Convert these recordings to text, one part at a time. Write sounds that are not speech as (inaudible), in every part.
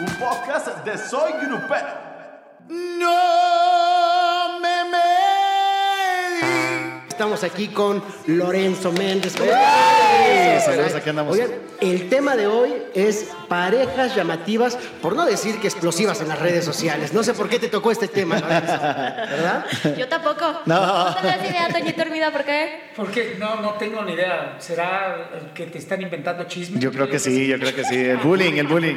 un podcast de Soy Grupero. No me Estamos aquí con Lorenzo Méndez. Saludos, aquí andamos. Oigan, el tema de hoy es parejas llamativas, por no decir que explosivas en las redes sociales. No sé por qué te tocó este tema, ¿verdad? Yo tampoco. No. ¿No tendrás idea, Toñito Hermida, por qué? Porque no, no tengo ni idea. ¿Será el que te están inventando chismes? Yo creo que sí, yo creo que sí. El bullying, el bullying.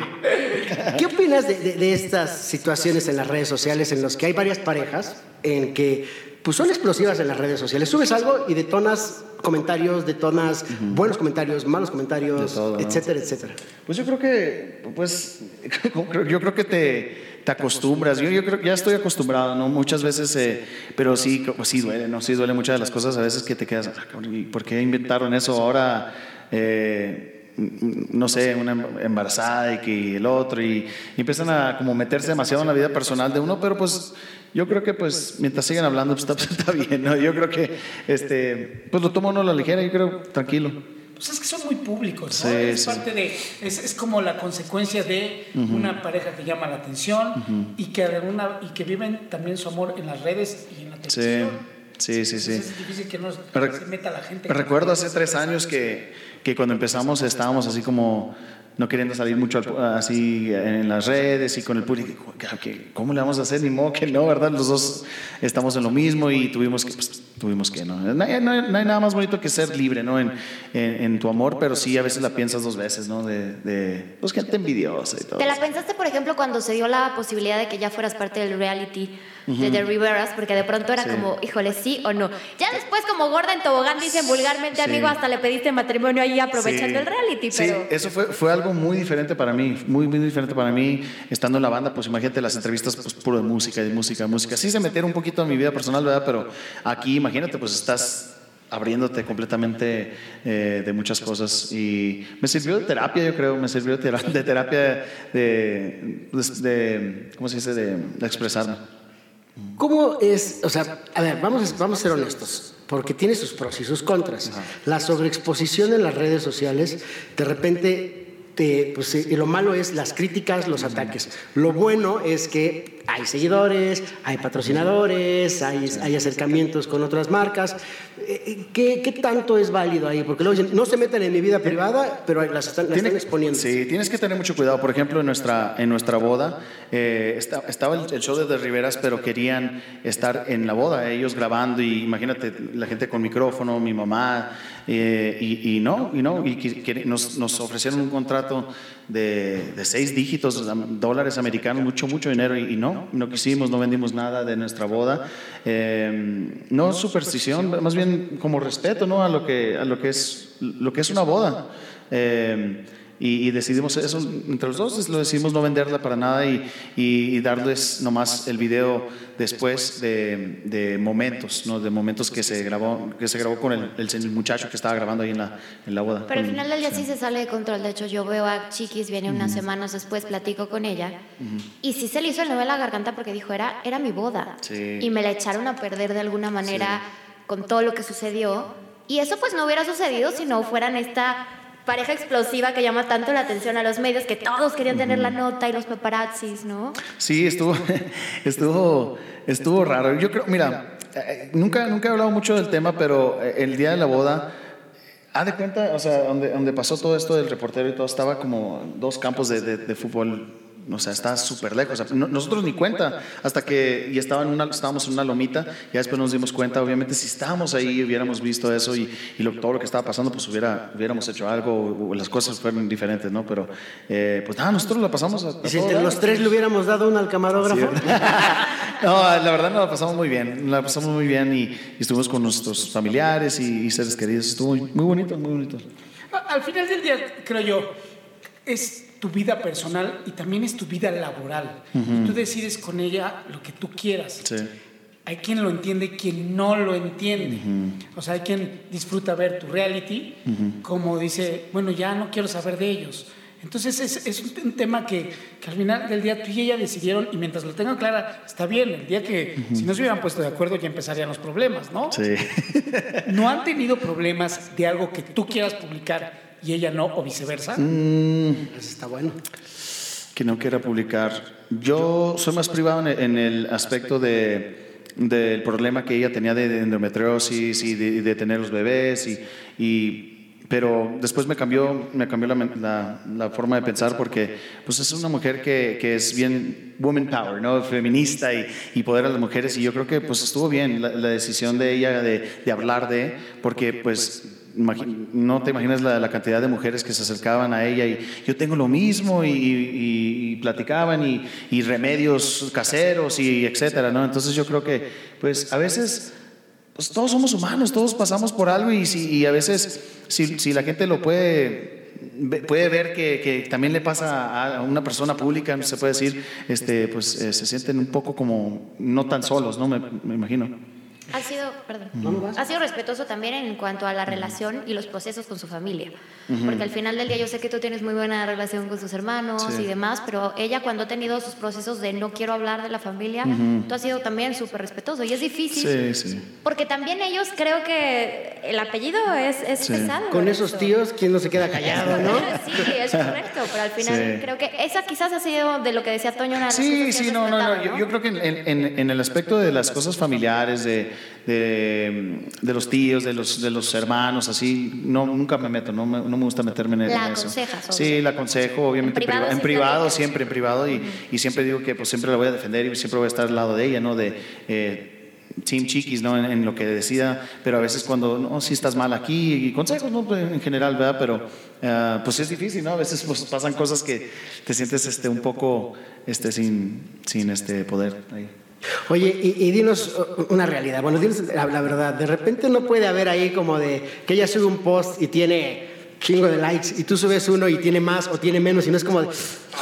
¿Qué opinas de, de- de estas situaciones en las redes sociales en las que hay varias parejas en que pues, son explosivas en las redes sociales? Subes algo y detonas comentarios, detonas buenos comentarios, malos comentarios, etcétera, etcétera. Pues yo creo que, pues, (laughs) yo creo que te, te acostumbras. Yo, yo creo que ya estoy acostumbrado, ¿no? Muchas veces, eh, pero sí, pues sí duele, ¿no? Sí duele muchas de las cosas a veces que te quedas, "Ah, ¿y por qué inventaron eso ahora? Eh, no sé, una embarazada y que el otro y, y empiezan a como meterse demasiado en la vida personal de uno, pero pues yo creo que pues mientras sigan hablando pues, está, está bien, ¿no? Yo creo que este pues lo toma uno a la ligera, yo creo tranquilo. Pues es que son muy públicos, ¿no? Sí, es sí. parte de. Es, es como la consecuencia de una pareja que llama la atención y, que alguna, y que viven también su amor en las redes y en la Sí, televisión. sí, sí, sí. Entonces Es difícil que no Re- se meta la gente. Recuerdo hace tres años que, que cuando empezamos estábamos así como no queriendo salir mucho así en las redes y con el público. ¿Cómo le vamos a hacer? Ni modo que no, ¿verdad? Los dos estamos en lo mismo y tuvimos que, pues, tuvimos que, ¿no? No hay- no hay nada más bonito que ser libre, ¿no? En, en, en tu amor, pero sí a veces la piensas dos veces, ¿no? De, de pues gente envidiosa y todo. ¿Te la pensaste, por ejemplo, cuando se dio la posibilidad de que ya fueras parte del reality de The Riveras? Porque de pronto era Sí. como, híjole, sí o no. Ya después, como gorda en tobogán, dicen vulgarmente, Sí. amigo, hasta le pediste matrimonio ahí aprovechando Sí. el reality. Sí, Pero eso fue, fue algo muy diferente para mí, muy, muy diferente para mí, estando en la banda, pues imagínate las entrevistas, pues puro de música, de música, de música. Sí se metieron un poquito en mi vida personal, ¿verdad? Pero aquí, imagínate, pues estás abriéndote completamente eh, de muchas cosas y me sirvió de terapia, yo creo, me sirvió de, de terapia de, de, de- ¿cómo se dice?, de, de expresarme. ¿Cómo es? O sea, a ver, vamos, a- vamos a ser honestos, porque tiene sus pros y sus contras. La sobreexposición en las redes sociales, de repente, te, pues, y lo malo es las críticas, los ataques. Lo bueno es que hay seguidores, hay patrocinadores, hay, hay acercamientos con otras marcas. Eh, ¿Qué, qué tanto es válido ahí? Porque luego dicen, no se metan en mi vida privada, pero las están, las están exponiendo. Sí, tienes que tener mucho cuidado. Por ejemplo, en nuestra, en nuestra boda eh, esta- estaba el, el show de The Riveras, pero querían estar en la boda, ellos grabando y imagínate la gente con micrófono, mi mamá, eh, y, y no, y no, y nos, nos ofrecieron un contrato de, seis dígitos, dólares americanos, mucho, mucho dinero, y, no, no quisimos, no vendimos nada de nuestra boda. Eh, no superstición, más bien como respeto ¿no? a, lo que, a lo, que es, lo que es una boda. Eh, y, y decidimos eso entre los dos, lo decidimos no venderla para nada y, y- y darles nomás el video después de, de momentos, ¿no? de momentos que se grabó, que se grabó con el, el, muchacho que estaba grabando ahí en la, en la boda. Pero al final del día sí se sale de control. De hecho, yo veo a Chiquis, viene unas semanas después, platico con ella. Y sí se le hizo el nudo en la garganta porque dijo, era, era mi boda. Sí. Y me la echaron a perder de alguna manera con todo lo que sucedió. Y eso pues no hubiera sucedido si no fueran esta pareja explosiva que llama tanto la atención a los medios, que todos querían tener la nota y los paparazzis, ¿no? Sí, (laughs) estuvo, estuvo, estuvo raro. Yo creo, mira, eh, nunca, nunca he hablado mucho del tema, pero eh, el día de la boda, haz de cuenta, o sea, donde, donde pasó todo esto del reportero y todo, estaba como dos campos de, de- de fútbol. O sea, está súper lejos. O sea, no- nosotros ni cuenta, hasta que y estaba en una, estábamos en una lomita, ya después nos dimos cuenta, obviamente, si estábamos ahí, hubiéramos visto eso y, y lo- todo lo que estaba pasando, pues hubiera, hubiéramos hecho algo, o, las cosas fueron diferentes, ¿no? Pero, eh, pues nada, nosotros la pasamos a, a Y si entre los tres le hubiéramos dado un al camarógrafo. (laughs) No, la verdad nos la pasamos muy bien, la pasamos muy bien y, y estuvimos con nuestros familiares y, y seres queridos. Estuvo muy, muy bonito, muy bonito. Al final del día, creo yo, es tu vida personal y también es tu vida laboral. Y tú decides con ella lo que tú quieras. Sí. Hay quien lo entiende y quien no lo entiende. O sea, hay quien disfruta ver tu reality, como dice, bueno, ya no quiero saber de ellos. Entonces es, es un, un tema que, que al final del día tú y ella decidieron, y mientras lo tengan clara, está bien. El día que, si no se hubieran puesto de acuerdo, ya empezarían los problemas, ¿no? Sí. (laughs) ¿No han tenido problemas de algo que tú quieras publicar y ella no, o viceversa? Eso está bueno. ¿Qué que no quiera publicar. Yo soy más privado en el, aspecto de, del problema que ella tenía de, endometriosis y de, de tener los bebés y, y pero después me cambió, me cambió la, la- la forma de pensar porque pues es una mujer que, que es bien woman power, ¿no? feminista y, y poder a las mujeres y yo creo que pues estuvo bien la, la decisión de ella de, de hablar de, porque pues no te imaginas la, cantidad de mujeres que se acercaban a ella y yo tengo lo mismo y, platicaban y, remedios caseros y etcétera, ¿no? Entonces yo creo que pues a veces pues todos somos humanos, todos pasamos por algo y, si, a veces si, si la gente lo puede, puede ver que, también le pasa a una persona pública, se puede decir, este, pues eh, se sienten un poco como no tan solos, ¿no? Me imagino. Ha sido, perdón, ha sido respetuoso también en cuanto a la relación y los procesos con su familia. Porque al final del día yo sé que tú tienes muy buena relación con tus hermanos Sí. y demás, pero ella cuando ha tenido sus procesos de no quiero hablar de la familia, tú has sido también súper respetuoso. Y es difícil, Sí, sí. porque también ellos creo que el apellido es, es Sí. pesado. Con esos tíos, ¿quién no se queda callado, (laughs) no? Sí, es correcto, pero al final Sí. creo que esa quizás ha sido de lo que decía Toño. una Sí, sí, no, no, no. Yo, yo creo que en, en- en el aspecto de las cosas familiares, de, de, de los tíos, de los, de los hermanos, así, no, nunca me meto, no me, no me gusta meterme en, en La eso. aconsejas, obvio. Sí, la aconsejo, obviamente En privado priva- en privado, siempre en privado, y, y siempre digo que pues siempre la voy a defender y siempre voy a estar al lado de ella, ¿no? De, eh, Team Chiquis, ¿no? En, en lo que decida, pero a veces cuando, no, si estás mal aquí, y consejos, ¿no? Pues, En general, ¿verdad? Pero, ah, pues es difícil, ¿no? A veces pues, pasan cosas que te sientes este, un poco este, sin, sin este poder ahí. Oye, y, y dinos uh, una realidad. Bueno, dinos la, la verdad. De repente no puede haber ahí como de que ella sube un post y tiene chingo de likes y tú subes uno y tiene más o tiene menos y no es como de,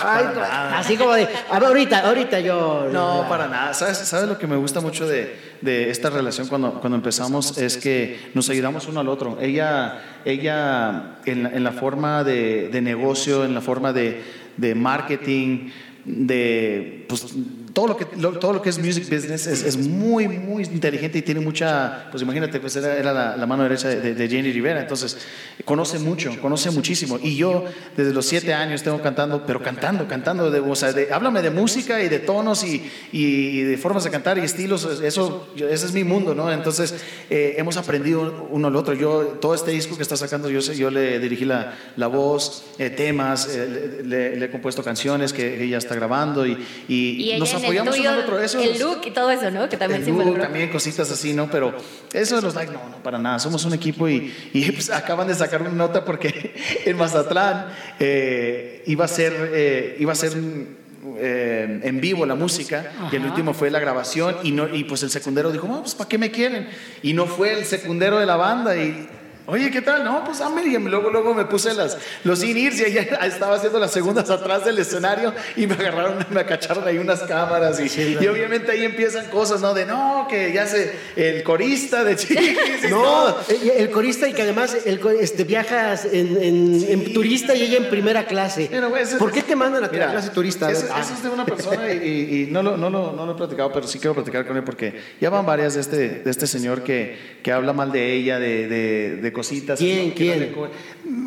ay, así como de, a ver, ahorita, ahorita yo. No, para nada. ¿Sabes, ¿Sabes lo que me gusta mucho de, de esta relación cuando, cuando empezamos? Es que nos ayudamos uno al otro. Ella, ella en, la, en la forma de, de negocio, en la forma de, de marketing, de pues, todo, lo que, lo- todo lo que es music business es, es muy, muy inteligente y tiene mucha, pues imagínate, pues era, era la, la mano derecha de, de Jenny Rivera, entonces conoce mucho, conoce muchísimo. Y yo desde los siete años tengo cantando, pero cantando, cantando, de, o sea, de- háblame de música y de tonos y, y de formas de cantar y estilos, eso, ese es mi mundo, ¿no? Entonces eh, hemos aprendido uno al otro. Yo, todo este disco que está sacando, yo, yo le dirigí la, la voz, eh, temas, eh, le, le- le he compuesto canciones que ella está grabando y, y, Y ella nos el apoyamos tuyo, uno al otro. Eso el nos- look y todo eso, ¿no? Que también el se look, también cositas así, ¿no? Pero eso de los likes, no, no, para nada. Somos un equipo y, y, pues, acaban de sacar una nota porque (laughs) en Mazatlán eh, iba a ser, eh, iba a ser eh, en vivo la música y el último fue la grabación y, no, y pues el secundero dijo, no, pues ¿para qué me quieren? Y no fue el secundero de la banda y... Oye, ¿qué tal? No, pues dame. Y luego, luego me puse las, los in-ears y ella (laughs) estaba haciendo las segundas atrás del escenario y me agarraron, (laughs) me cacharon ahí unas cámaras y, y obviamente ahí empiezan cosas, ¿no? De no, que ya sé, el corista de (laughs) chiquis y No, todo. el, corista y que además el, este, viajas en, en- en turista y ella en primera clase. Pero, ese- ¿Por qué te mandan a Mira, clase turista? Eso, ah. eso es de una persona y, y- y no, lo, no, lo, no lo he platicado, pero sí quiero platicar con él porque ya van varias de este, de este señor que, que habla mal de ella, de, de, de cositas. ¿Quién? No ¿Quién?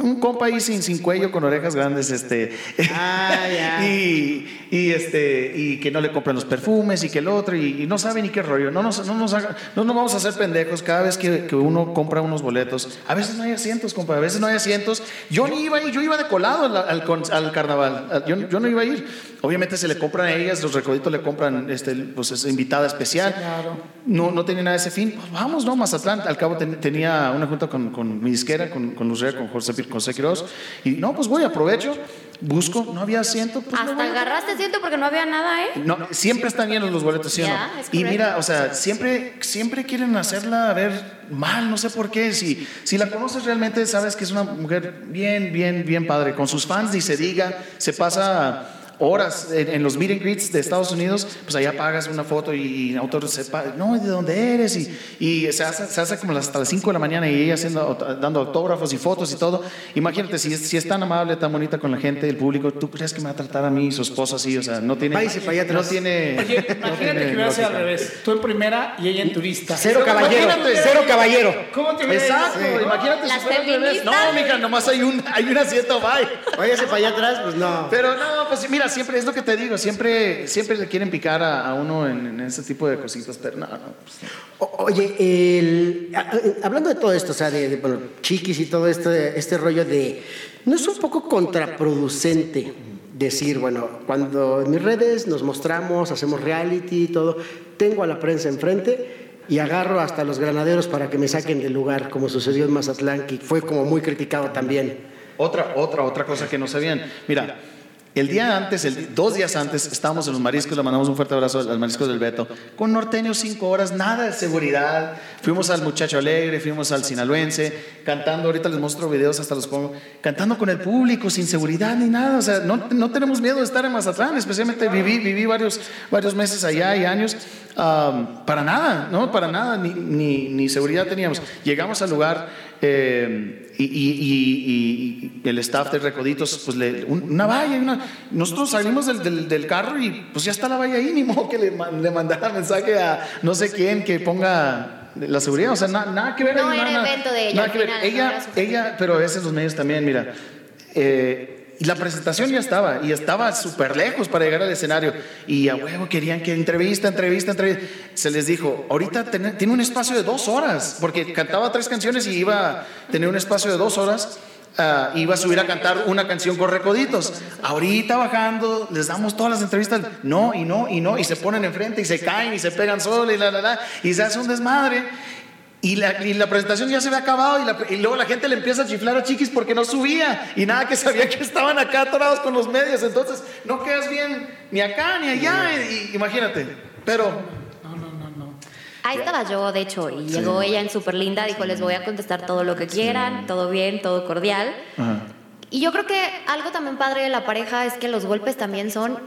Un compa ahí sin, sin cuello, con orejas grandes, este. Ah, ya. (laughs) y, y, este, y que no le compran los perfumes y que el otro, y, y no sabe ni qué rollo. No nos, no, nos haga- no nos vamos a hacer pendejos cada vez que, que uno compra unos boletos. A veces no hay asientos, compa, a veces no hay asientos. Yo ni iba a ir, yo iba de colado al, al al carnaval. Al- Yo, yo no iba a ir. Obviamente se le compran a ellas, los recoditos le compran este, pues, esa invitada especial. Claro. No, no tenía nada de ese fin. Pues vamos, ¿no? Mazatlán. Al cabo ten- tenía una junta con, con mi disquera, con, con Luz Rea, con José, Pi- José Quiroz. Y no, pues voy, aprovecho, busco, no había asiento. Pues Hasta agarraste asiento porque no había nada, ¿eh? No, siempre están llenos los boletos, ¿sí o no? Y mira, o sea, siempre, siempre quieren hacerla ver mal, no sé por qué. Si, si la conoces realmente, sabes que es una mujer bien, bien, bien padre. Con sus fans, ni se diga, se pasa horas en, en los meet and greets de Estados Unidos, pues allá pagas una foto y, y autor sepa, no, ¿de dónde eres? Y, y se, hace, se hace como hasta las 5 de la mañana y ella haciendo, dando autógrafos y fotos y todo. Imagínate, si es, si es tan amable, tan bonita con la gente, el público, ¿tú crees que me va a tratar a mí y su esposa así? O sea, no tiene... Váyase para allá no atrás. tiene... Oye, no imagínate tiene que hubiera sido al revés. Tú en primera y ella en turista. Cero caballero, Imagínate. cero caballero. ¿Cómo te hubiera Exacto, ido? imagínate si fuera al revés. No, mija, nomás hay un, hay un asiento, bye. Váyase para allá atrás, pues no. Pero no, pues mira, siempre es lo que te digo, siempre, siempre le quieren picar a, a uno en, en ese tipo de cositas, pero no, no. pues, O- Oye, el- a- hablando de todo esto, o sea, de, de, bueno, chiquis y todo esto, este rollo de, ¿no es un poco contraproducente decir, bueno, cuando en mis redes nos mostramos, hacemos reality y todo, tengo a la prensa enfrente y agarro hasta los granaderos para que me saquen del lugar, como sucedió en Mazatlán, que fue como muy criticado también. Otra, otra, otra cosa que no sabían. Mira, el día antes, el, dos días antes, estábamos en los mariscos, le mandamos un fuerte abrazo al mariscos del Beto, con norteño cinco horas, nada de seguridad. Fuimos al Muchacho Alegre, fuimos al Sinaloense, cantando, ahorita les muestro videos, hasta los pongo, cantando con el público, sin seguridad ni nada. O sea, no, no tenemos miedo de estar en Mazatlán, especialmente viví, viví varios, varios meses allá y años. am, para nada, ¿no? Para nada, ni, ni, ni seguridad teníamos. Llegamos al lugar eh, y, y- y- y el staff de Recoditos, pues le, un- una valla, una- nosotros salimos del, del- del carro y pues ya está la valla ahí, (laughs) ni modo que le, le mandara mensaje a no sé quién que ponga la seguridad, o sea, na- nada que ver. No ahí, era nada- evento de ella, nada que ver. Ella, ella, pero a veces los medios también, mira. eh, y la presentación ya estaba, y estaba súper lejos para llegar al escenario. Y a huevo querían que entrevista, entrevista, entrevista. Se les dijo, ahorita ten- tiene un espacio de dos horas, porque cantaba tres canciones y iba a tener un espacio de dos horas. ah, iba a subir a cantar una canción con recoditos. Ahorita bajando, les damos todas las entrevistas. No, y no, y no. Y se ponen enfrente y se caen y se pegan solo y la, la, la. Y se hace un desmadre. Y la, y la presentación ya se había acabado y, la- y luego la gente le empieza a chiflar a Chiquis porque no subía y nada que sabía que estaban acá atorados con los medios. Entonces no quedas bien ni acá ni allá. Y, y- imagínate. Pero No, no, no, no. Ahí estaba yo, de hecho, y llegó ella en súper linda, dijo, les voy a contestar todo lo que quieran, todo bien, todo cordial. Y yo creo que algo también padre de la pareja es que los golpes también son,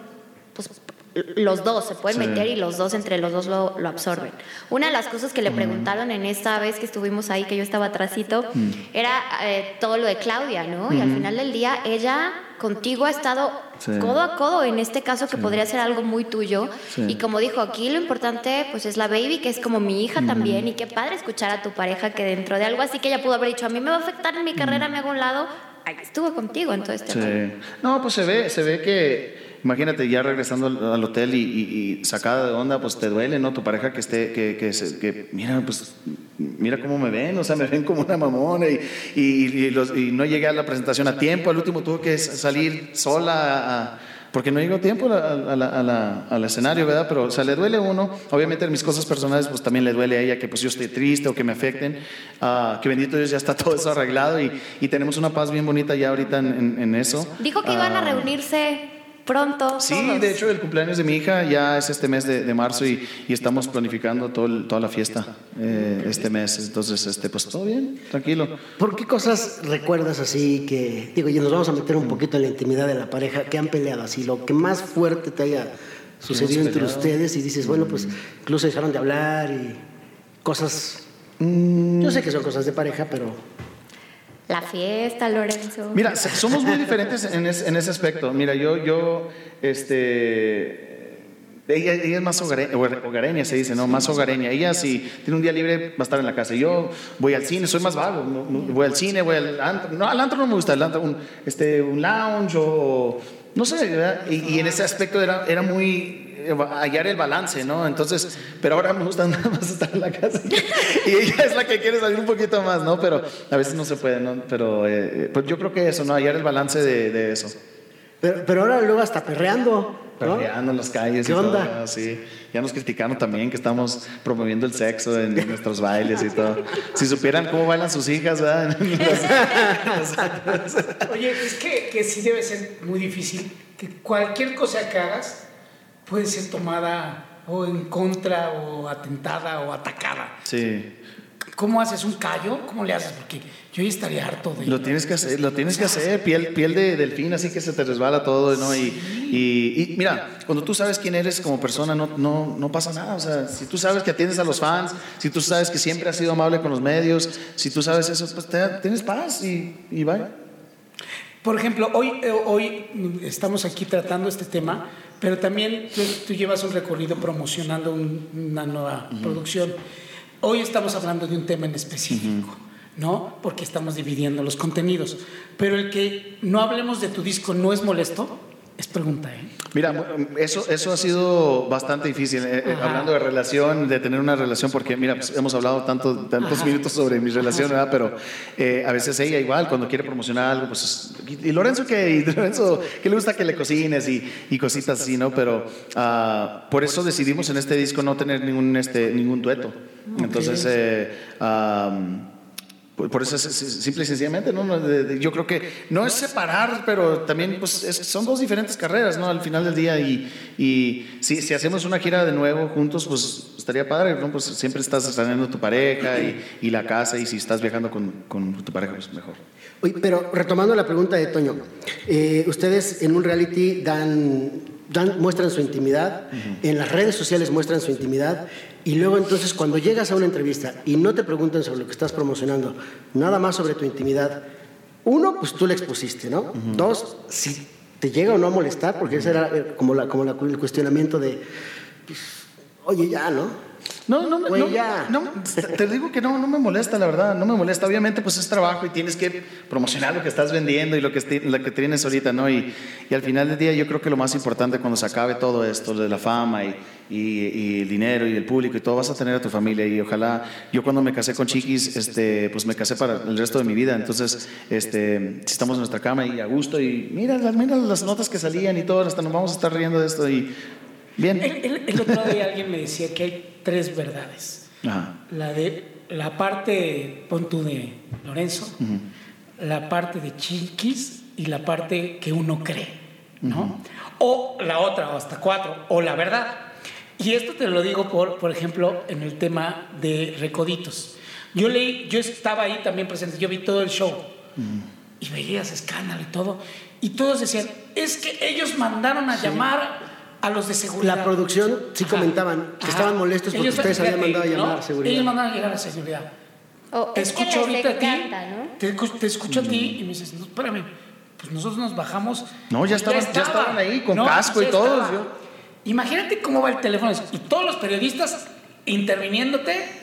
pues, los dos se pueden Sí. meter y los dos entre los dos lo, lo absorben. Una de las cosas que le preguntaron en esta vez que estuvimos ahí, que yo estaba atrásito, era eh, todo lo de Claudia, ¿no? Y al final del día ella contigo ha estado Sí. codo a codo en este caso que podría ser algo muy tuyo. Sí. Y como dijo aquí, lo importante pues es la baby, que es como mi hija también. Y qué padre escuchar a tu pareja que dentro de algo así que ella pudo haber dicho, a mí me va a afectar en mi carrera, me hago un lado. Ahí estuvo contigo en todo este. No, pues se ve, se ve que, imagínate, ya regresando al, al hotel y, y- y sacada de onda, pues te duele, ¿no? Tu pareja que esté, que, que, se- que, mira, pues, mira cómo me ven, o sea, me ven como una mamona y, y, los- no llegué a la presentación a tiempo, al último tuve que salir sola a- porque no llegó tiempo a a la- a la- al escenario, ¿verdad? Pero, o sea, le duele a uno. Obviamente, en mis cosas personales, pues también le duele a ella que pues yo esté triste o que me afecten. Ah, que bendito Dios, ya está (laughs) todo eso arreglado y, y tenemos una paz bien bonita ya ahorita en, en- en eso. Dijo que iban a Ah, reunirse pronto. Sí, todos. de hecho el cumpleaños de mi hija ya es este mes de, de marzo y, y estamos planificando todo el- toda la fiesta eh, este mes. Entonces, este, pues todo bien, tranquilo. ¿Por qué cosas recuerdas así que, digo, y nos vamos a meter un poquito en la intimidad de la pareja, que han peleado así, lo que más fuerte te haya sucedido entre peleado. ustedes y dices, bueno, pues incluso dejaron de hablar y cosas... Mm. Yo sé que son cosas de pareja, pero... La fiesta, Lorenzo. Mira, somos muy diferentes en, es- en ese aspecto. Mira, yo, yo, este... Ella, ella es más hogare- hogar- hogareña, se dice, ¿no? Más hogareña. Ella, si tiene un día libre, va a estar en la casa. Yo voy al cine, soy más vago. Voy al cine, voy al antro. No, al antro no me gusta. El antro, un, este, un lounge o... No sé, ¿verdad? Y, y en ese aspecto era, era muy hallar el balance, ¿no? Entonces, pero ahora me gusta (laughs) nada más estar en la casa. Y ella es la que quiere salir un poquito más, ¿no? Pero a veces no se puede, ¿no? Pero eh, pues yo creo que eso, ¿no? Hallar el balance de, de eso. Pero, pero ahora luego hasta perreando, ¿no? Perreando en las calles ¿Qué y onda? todo, sí. Ya nos criticaron también que estamos promoviendo el sexo en, en nuestros bailes y todo. Si supieran cómo bailan sus hijas, ¿verdad? (laughs) Oye, es que, que sí debe ser muy difícil que cualquier cosa que hagas puede ser tomada o en contra o atentada o atacada. Sí. ¿Cómo haces un callo? ¿Cómo le haces? Porque yo ya estaría harto de... Lo tienes que hacer, lo tienes que hacer, piel, piel de delfín, así que se te resbala todo, ¿no? Y, y, y mira, cuando tú sabes quién eres como persona, no, no, no pasa nada. O sea, si tú sabes que atiendes a los fans, si tú sabes que siempre has sido amable con los medios, si tú sabes eso, pues te- tienes paz y, y vaya. Por ejemplo, hoy, eh, hoy estamos aquí tratando este tema, pero también tú, tú llevas un recorrido promocionando un- una nueva producción. Hoy estamos hablando de un tema en específico, ¿no? Porque estamos dividiendo los contenidos. Pero el que no hablemos de tu disco no es molesto. Es pregunta, ¿eh? Mira, eso, eso ha sido bastante difícil, eh, eh, hablando de relación, de tener una relación, porque mira, pues, hemos hablado tanto, tantos minutos sobre mi relación, ¿verdad? Pero eh, a veces ella igual, cuando quiere promocionar algo, pues, ¿y Lorenzo qué? ¿Y (laughs) Lorenzo qué le gusta que le cocines? Y, y cositas así, ¿no? Pero ah, por eso decidimos en este disco no tener ningún, este, ningún dueto. Entonces, eh, por eso, es- simple y sencillamente, ¿no? Yo creo que no es separar, pero también pues, es- son dos diferentes carreras, ¿no? Al final del día. Y, y si, hacemos una gira de nuevo juntos, pues estaría padre, ¿no? Pues siempre estás extrañando tu pareja y, y la casa, y si estás viajando con, con tu pareja, pues mejor. Pero retomando la pregunta de Toño, eh, ustedes en un reality dan, dan, muestran su intimidad, en las redes sociales muestran su intimidad, y luego entonces cuando llegas a una entrevista y no te preguntan sobre lo que estás promocionando, nada más sobre tu intimidad, uno, pues tú la expusiste, ¿no? Dos, si te llega o no a molestar, porque ese era eh, como, la, como la- el cuestionamiento de, pues, oye, ya, ¿no? No, no, me- Güey, no, ya. no, te digo que no, no me molesta, la verdad, no me molesta. Obviamente, pues es trabajo y tienes que promocionar lo que estás vendiendo y lo que, lo que tienes ahorita, ¿no? Y, y al final del día, yo creo que lo más importante cuando se acabe todo esto de la fama y, y- y el dinero y el público y todo, vas a tener a tu familia. Y ojalá, yo cuando me casé con Chiquis, este, pues me casé para el resto de mi vida. Entonces, este, si estamos en nuestra cama y a gusto y mira, las- mira las notas que salían y todo, hasta nos vamos a estar riendo de esto y bien. El, el- el otro día alguien me decía que hay tres verdades. Ajá. La de la parte, pon tú de Lorenzo, la parte de Chiquis y la parte que uno cree, ¿no? O la otra, o hasta cuatro, o la verdad. Y esto te lo digo por, por ejemplo, en el tema de Recoditos. Yo leí, yo estaba ahí también presente, yo vi todo el show y veías escándalo y todo, y todos decían, es que ellos mandaron a llamar a los de seguridad. La producción sí Ajá. comentaban que Ajá. estaban molestos porque Ellos, ustedes habían mandado a llamar ¿no? a seguridad. Ellos mandaron a llegar a seguridad. Te es que escucho ahorita a ti, ¿no? te, escu- te escucho a ti y me dices, no, espérame, pues nosotros nos bajamos. No, ya estaban- ya estaba. estaban ahí con casco y todo, Imagínate cómo va el teléfono y todos los periodistas interviniéndote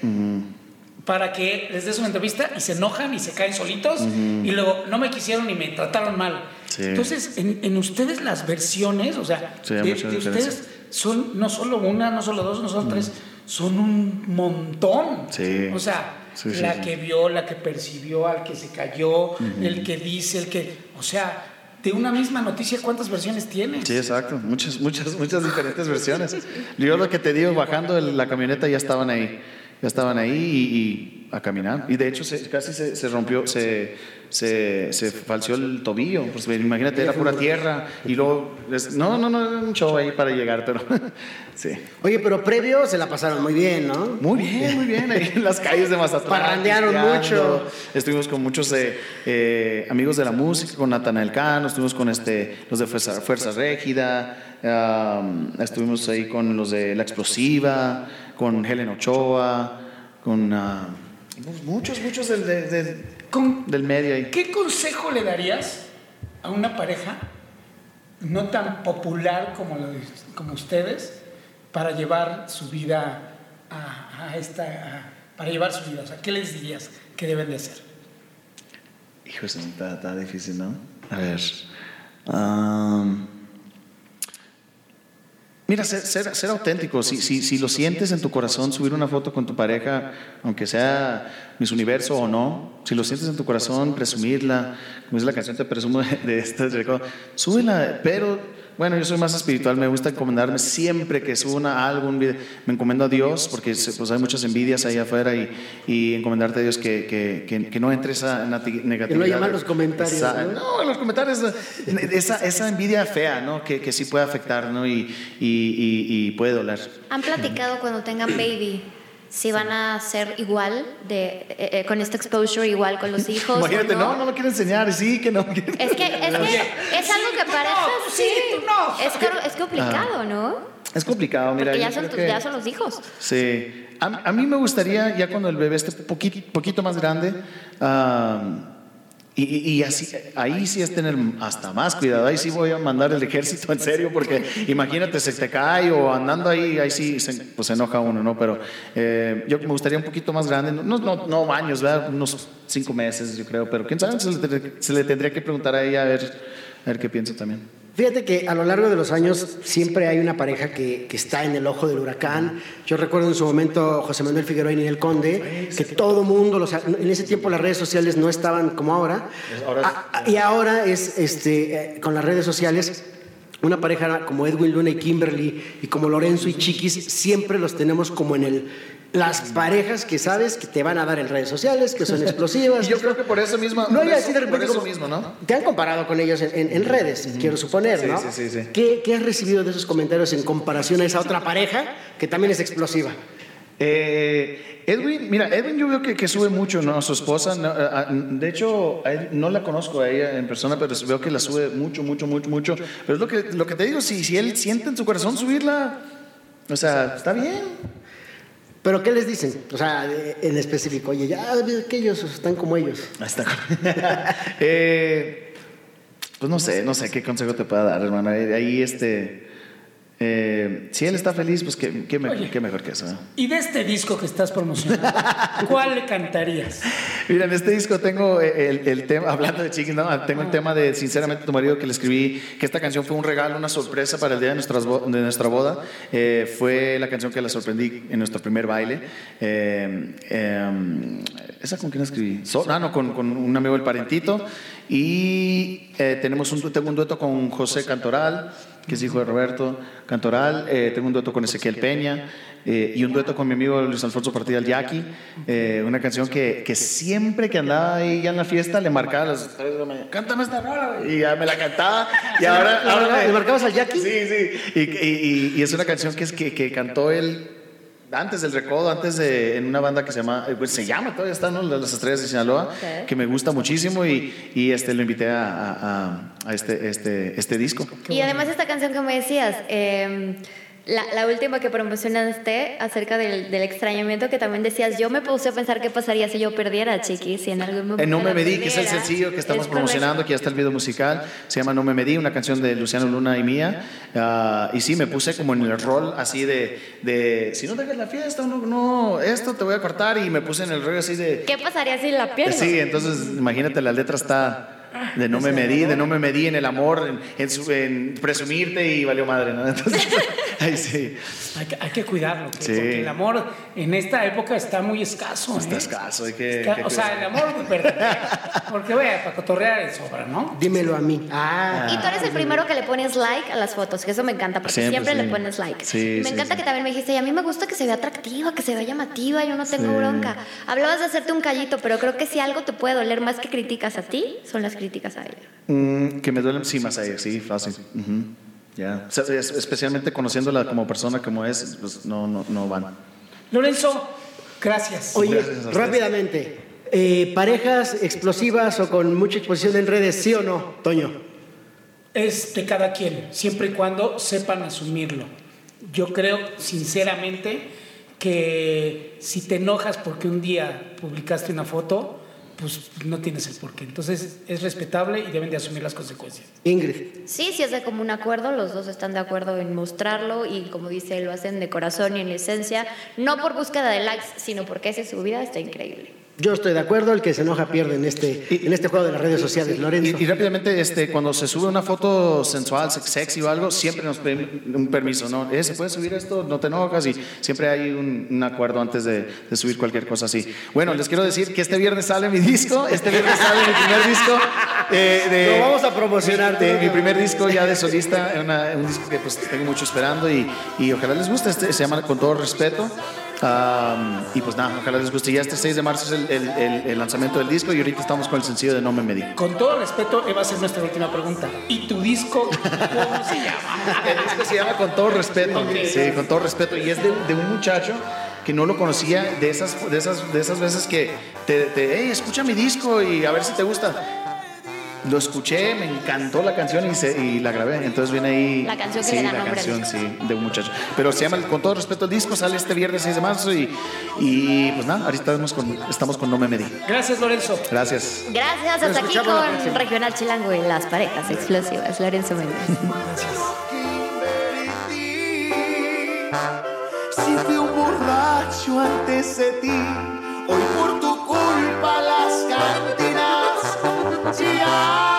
para que les des una entrevista y se enojan y se caen solitos y luego no me quisieron y me trataron mal. Sí. Entonces, en, en ustedes las versiones, o sea, Sí, de, ustedes son no solo una, no solo dos, no son tres, son un montón. Sí. O sea, la que vio, la que percibió, al que se cayó, el que dice, el que, o sea, de una misma noticia, ¿cuántas versiones tienes? Sí, exacto. Muchas, muchas, muchas diferentes (laughs) versiones. Yo lo que te digo, bajando el- la camioneta ya estaban ahí. Ya estaban ahí y, y a caminar. Y de hecho se- casi se, se rompió, se, se, se falseó el tobillo. Pues imagínate, era pura tierra. Y luego, no, no, no, era un show ahí para llegar, pero (laughs) sí. Oye, pero previo se la pasaron muy bien, ¿no? Muy bien, muy bien. Ahí en las calles de Mazatlán. Parrandearon mucho. Estuvimos con muchos eh, eh, amigos de la música, con Natanael Cano, estuvimos con este, los de Fuerza, Fuerza Régida, um, estuvimos ahí con los de La Explosiva, con Helen Ochoa, con ah, muchos, muchos del- del- ¿Con del medio ahí. ¿Qué consejo le darías a una pareja no tan popular como, lo de- como ustedes para llevar su vida a, a esta, a- para llevar su vida? O sea, ¿qué les dirías que deben de hacer? Hijo, eso está, está difícil, ¿no? A ver. Mira, ser, ser, auténtico. Si, si, si lo sientes en tu corazón, subir una foto con tu pareja, aunque sea Miss Universo o no, si lo sientes en tu corazón, presumirla, como es la canción, te presumo de, de esta, súbela, pero bueno, yo soy más espiritual, me gusta encomendarme siempre que subo una, algo, un video, me encomendo a Dios, porque se- pues, hay muchas envidias ahí afuera y, y encomendarte a Dios que, que, que, que no entre esa negatividad. Que no haya malos comentarios, Esa- ¿no? no, en los comentarios, esa, esa envidia fea, ¿no? Que, que sí puede afectar, ¿no? Y, y, y, y puede doler. ¿Han platicado cuando tengan baby si van a ser igual de eh, eh, con este exposure igual con los hijos? Imagínate, no, no lo quiero enseñar, sí, que no. que- Es que, es, que es algo que parece tú sí, tú no. Es, caro- es complicado, ¿no? Es complicado, mira. Porque ya son, creo tus- que- ya son los hijos. Sí. A, a mí me gustaría, ya cuando el bebé esté poquito, poquito más grande, ah, y, y- así, ahí sí es tener hasta más cuidado. Ahí sí voy a mandar el ejército en serio, porque imagínate, se te cae o andando ahí, ahí sí se, pues se enoja uno, ¿no? Pero eh, yo me gustaría un poquito más grande, no, no, no años, ¿verdad? Unos cinco meses, yo creo, pero quién sabe, se le, se le tendría que preguntar a ella a ver, a ver qué piensa también. Fíjate que a lo largo de los años siempre hay una pareja que, que está en el ojo del huracán. Yo recuerdo en su momento José Manuel Figueroa y Ninel Conde, que todo mundo, los, en ese tiempo las redes sociales no estaban como ahora. Ah, ah, y ahora es este, eh, con las redes sociales una pareja como Edwin Luna y Kimberly y como Lorenzo y Chiquis, siempre los tenemos como en el las parejas que sabes que te van a dar en redes sociales, que son (laughs) explosivas. Y yo creo que por eso mismo. No, eso, así de repente por eso mismo, ¿no? Te han comparado con ellos en, en- en redes, quiero suponer, Sí, ¿no? sí, sí, sí. ¿Qué, qué has recibido de esos comentarios en comparación a esa otra pareja que también es explosiva? Eh, Edwin, mira, Edwin yo veo que, que sube mucho, ¿no? A su esposa. no, a- a- de hecho, no la conozco a ella en persona, pero veo que la sube mucho, mucho, mucho, mucho. Pero es lo que, lo que te digo, si, si él siente en su corazón subirla, o sea, está bien. ¿Pero qué les dicen? O sea, en específico, oye, ya que ellos están como ellos. Está. (laughs) Eh, pues no sé, no sé qué consejo te pueda dar, hermano. Ahí, este. Eh, si él está feliz, pues qué, qué me- Oye. qué mejor que eso. ¿no? Y de este disco que estás promocionando, (laughs) ¿cuál cantarías? Mira, en este disco tengo el, el tema, hablando de chiquis, ¿no? tengo el tema de Sinceramente tu marido que le escribí, que esta canción fue un regalo, una sorpresa para el día de, nuestras de nuestra boda. Eh, fue la canción que la sorprendí en nuestro primer baile. Eh, eh, ¿Esa con quién la escribí? So- ah, no, con, con un amigo del Parentito. Y eh, tenemos un, tengo un dueto con José Cantoral, que es hijo de Roberto Cantoral. Eh, tengo un dueto con Ezequiel Peña. eh, y un dueto con mi amigo Luis Alfonso Partida el Yaqui, eh, una canción que, que siempre que andaba ahí ya en la fiesta le marcaba a las tres de la mañana, cántame esta rola, güey", y ya me la cantaba, y ahora... ¿Le ahora marcabas- me- le marcabas al Yaqui? Sí, sí, y, y- y- y es una canción que, es que, que cantó él antes del recodo, antes de, en una banda que se llama, eh, pues se llama, todavía está, ¿no? Las Estrellas de Sinaloa, que me gusta muchísimo y, y este, lo invité a, a- a- a este, este, este disco. Y además esta canción que me decías, eh, la, la última que promocionaste acerca del, del extrañamiento que también decías, yo me puse a pensar qué pasaría si yo perdiera Chiqui, si en algún momento Eh, no me medí, que es el sencillo que estamos Es promocionando, que ya está el video musical, se llama No me medí, una canción de Luciano Luna y mía. Ah, y sí, me puse como en el rol así de, de si no dejas la fiesta, no, no, esto te voy a cortar y me puse en el rollo así de... ¿Qué pasaría si la pierdo? Sí, entonces imagínate, la letra está de no me medí, de no me medí en el amor, en, en su- en presumirte y valió madre, ¿no? (laughs) Entonces, ahí sí, Hay que, hay que cuidarlo, Sí. porque el amor en esta época está muy escaso. está ¿eh? escaso, hay que... Está- que o sea, el amor verdadero. Porque vaya, para cotorrear es sobra, ¿no? Dímelo a mí. Ah, Y tú eres el primero que le pones like a las fotos, que eso me encanta, porque siempre, Siempre, sí. le pones like. Sí, me sí, encanta sí. que también me dijiste, y a mí me gusta que se vea atractiva, que se vea llamativa, yo no tengo Sí. bronca. Hablabas de hacerte un callito, pero creo que si algo te puede doler más que críticas a ti, son las críticas a ella. Mm, que me duelen, sí, más a ella, sí, fácil. Ya, O sea, es- especialmente conociéndola como persona como es, pues no, no, no van. Lorenzo, gracias. Oye, Gracias rápidamente, eh, ¿parejas explosivas o con mucha exposición en redes, sí o no, Toño? Es de cada quien, siempre y cuando sepan asumirlo. Yo creo, sinceramente, que si te enojas porque un día publicaste una foto, pues no tienes el porqué. Entonces es respetable y deben de asumir las consecuencias. Ingrid. Sí, sí es de común acuerdo, los dos están de acuerdo en mostrarlo y como dice, lo hacen de corazón y en esencia, no por búsqueda de likes, sino porque esa es su vida, está increíble. Yo estoy de acuerdo, el que se enoja pierde en este, en este juego de las redes sociales, Lorenzo. Y, y rápidamente, este, cuando se sube una foto sensual, sex- sexy o algo, siempre nos piden un permiso, ¿no? Eh, ¿Se puede subir esto? No te enojas y siempre hay un, un acuerdo antes de, de subir cualquier cosa así. Bueno, les quiero decir que este viernes sale mi disco, este viernes sale mi primer disco. eh, de, Lo vamos a promocionar. de mi primer disco ya de solista, una- un disco que pues tengo mucho esperando y, y ojalá les guste, este, se llama Con todo respeto. Am, y pues nada, ojalá les guste. Ya este 6 de marzo es el, el- el- el lanzamiento del disco y ahorita estamos con el sencillo de No me medí. Con todo respeto, Eva, va a ser nuestra última pregunta. ¿Y tu disco cómo se llama? (laughs) El disco se llama Con todo respeto. Sí, con todo respeto. Y es de, de un muchacho que no lo conocía, de esas, de esas, de esas veces que te, te hey, escucha mi disco y a ver si te gusta. Lo escuché, me encantó la canción y, se- y la grabé. Entonces viene ahí. La canción que sí, le da la nombre al canción, sí, de un muchacho. Pero se llama Con todo respeto el disco, sale este viernes 6 de marzo y, y pues nada, ahorita estamos con, estamos con No me medí. Gracias, Lorenzo. Gracias. Gracias, hasta aquí con. Regional Chilango y las parejas explosivas. Lorenzo Méndez. (laughs) Si fui un borracho antes de ti, hoy por tu culpa las cantinas 家。